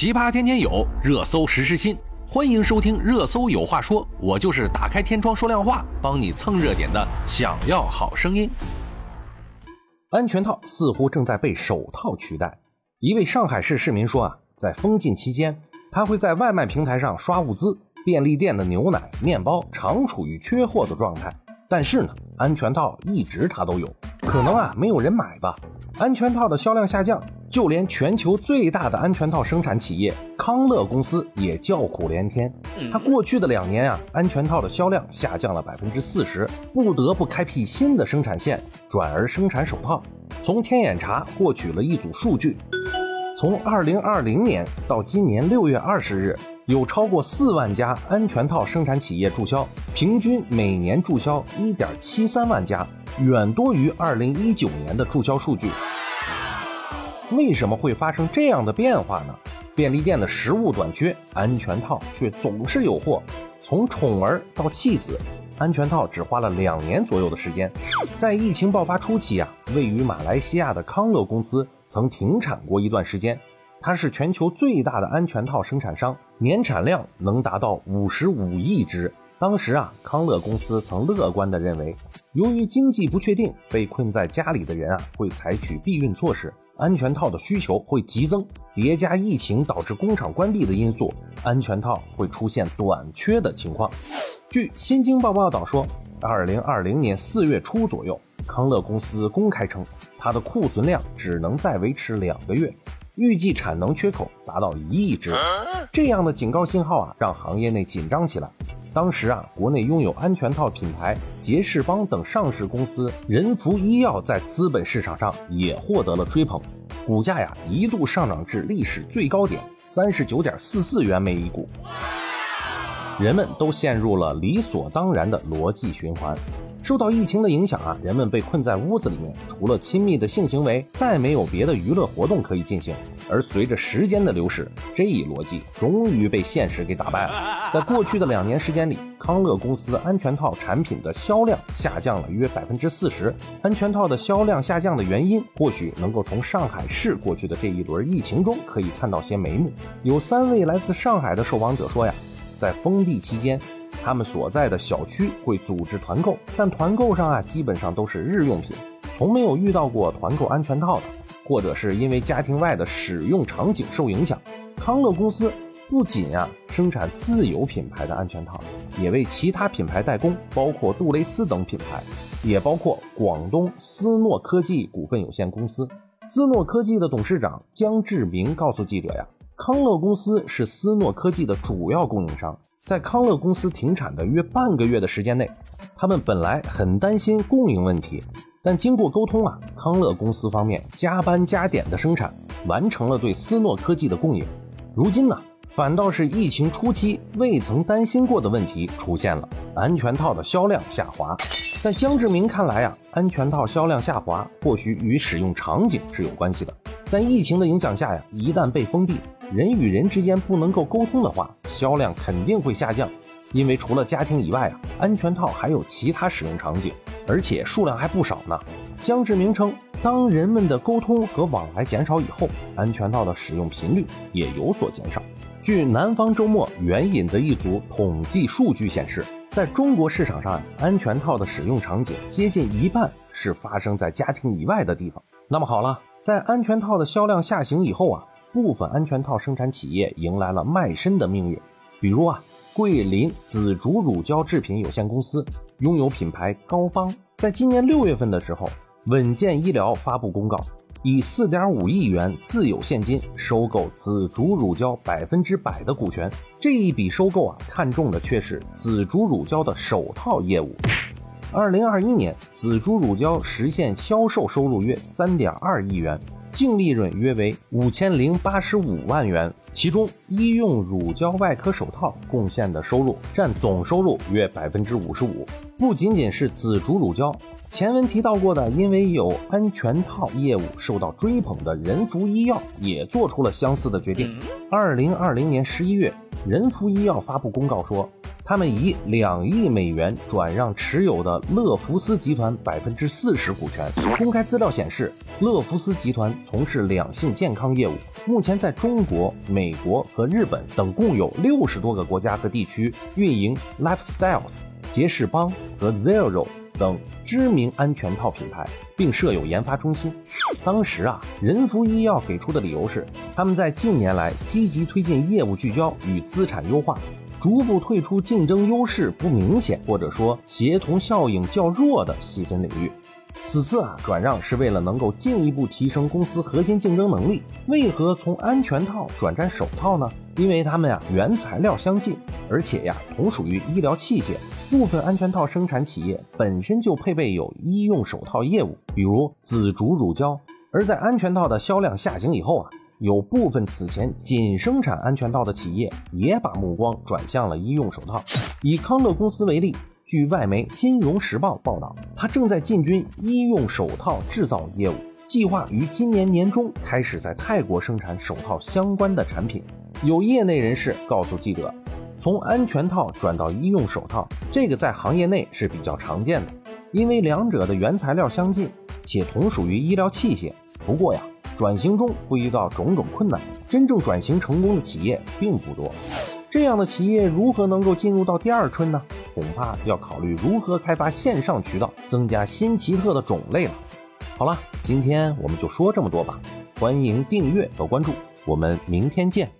奇葩天天有，热搜实时新，欢迎收听《热搜有话说》，我就是打开天窗说亮话，帮你蹭热点的。想要好声音，安全套似乎正在被手套取代。一位上海市市民说啊，在封禁期间，他会在外卖平台上刷物资，便利店的牛奶、面包常处于缺货的状态。但是呢，安全套一直他都有，可能啊没有人买吧。安全套的销量下降，就连全球最大的安全套生产企业康乐公司也叫苦连天。它过去的两年啊，安全套的销量下降了百分之四十，不得不开辟新的生产线，转而生产手套。从天眼查获取了一组数据，从二零二零年到今年六月二十日。有超过四万家安全套生产企业注销，平均每年注销一点七三万家，远多于二零一九年的注销数据。为什么会发生这样的变化呢？便利店的食物短缺，安全套却总是有货。从宠儿到弃子，安全套只花了两年左右的时间。在疫情爆发初期啊，位于马来西亚的康乐公司曾停产过一段时间。它是全球最大的安全套生产商，年产量能达到五十五亿只。当时啊，康乐公司曾乐观地认为，由于经济不确定，被困在家里的人啊会采取避孕措施，安全套的需求会急增，叠加疫情导致工厂关闭的因素，安全套会出现短缺的情况。据《新京报》报道说，二零二零年四月初左右，康乐公司公开称，它的库存量只能再维持两个月。预计产能缺口达到一亿只，这样的警告信号啊，让行业内紧张起来。当时啊，国内拥有安全套品牌杰士邦等上市公司人福医药在资本市场上也获得了追捧，股价呀一度上涨至历史最高点三十九点四四元每一股。人们都陷入了理所当然的逻辑循环。受到疫情的影响啊，人们被困在屋子里面，除了亲密的性行为，再没有别的娱乐活动可以进行。而随着时间的流逝，这一逻辑终于被现实给打败了。在过去的两年时间里，康乐公司安全套产品的销量下降了约百分之四十。安全套的销量下降的原因，或许能够从上海市过去的这一轮疫情中可以看到些眉目。有三位来自上海的受访者说呀，在封闭期间。他们所在的小区会组织团购，但团购上啊，基本上都是日用品，从没有遇到过团购安全套的，或者是因为家庭外的使用场景受影响。康乐公司不仅啊生产自有品牌的安全套，也为其他品牌代工，包括杜蕾斯等品牌，也包括广东思诺科技股份有限公司。思诺科技的董事长姜志明告诉记者呀，康乐公司是思诺科技的主要供应商。在康乐公司停产的约半个月的时间内，他们本来很担心供应问题，但经过沟通啊，康乐公司方面加班加点的生产，完成了对思诺科技的供应。如今呢，反倒是疫情初期未曾担心过的问题出现了，安全套的销量下滑。在江志明看来啊，安全套销量下滑或许与使用场景是有关系的。在疫情的影响下呀，一旦被封闭。人与人之间不能够沟通的话，销量肯定会下降，因为除了家庭以外啊，安全套还有其他使用场景，而且数量还不少呢。江志明称，当人们的沟通和往来减少以后，安全套的使用频率也有所减少。据南方周末援引的一组统计数据显示，在中国市场上，安全套的使用场景接近一半是发生在家庭以外的地方。那么好了，在安全套的销量下行以后啊。部分安全套生产企业迎来了卖身的命运，比如啊，桂林紫竹乳胶制品有限公司拥有品牌高方，在今年六月份的时候，稳健医疗发布公告，以四点五亿元自有现金收购紫竹乳胶百分之百的股权。这一笔收购啊，看中的却是紫竹乳胶的手套业务。二零二一年，紫竹乳胶实现销售收入约三点二亿元。净利润约为五千零八十五万元，其中医用乳胶外科手套贡献的收入占总收入约百分之五十五。不仅仅是紫竹乳胶，前文提到过的，因为有安全套业务受到追捧的人福医药也做出了相似的决定。二零二零年十一月，仁福医药发布公告说。他们以两亿美元转让持有的乐福斯集团百分之四十股权。公开资料显示，乐福斯集团从事两性健康业务，目前在中国、美国和日本等共有六十多个国家和地区运营 Lifestyles、杰士邦和 Zero 等知名安全套品牌，并设有研发中心。当时啊，仁孚医药给出的理由是，他们在近年来积极推进业务聚焦与资产优化。逐步退出竞争优势不明显或者说协同效应较弱的细分领域。此次啊转让是为了能够进一步提升公司核心竞争能力。为何从安全套转战手套呢？因为它们呀原材料相近，而且呀同属于医疗器械。部分安全套生产企业本身就配备有医用手套业务，比如紫竹乳胶。而在安全套的销量下行以后啊。有部分此前仅生产安全套的企业，也把目光转向了医用手套。以康乐公司为例，据外媒《金融时报》报道，它正在进军医用手套制造业务，计划于今年年中开始在泰国生产手套相关的产品。有业内人士告诉记者，从安全套转到医用手套，这个在行业内是比较常见的，因为两者的原材料相近，且同属于医疗器械。不过呀。转型中会遇到种种困难，真正转型成功的企业并不多。这样的企业如何能够进入到第二春呢？恐怕要考虑如何开发线上渠道，增加新奇特的种类了。好了，今天我们就说这么多吧。欢迎订阅和关注，我们明天见。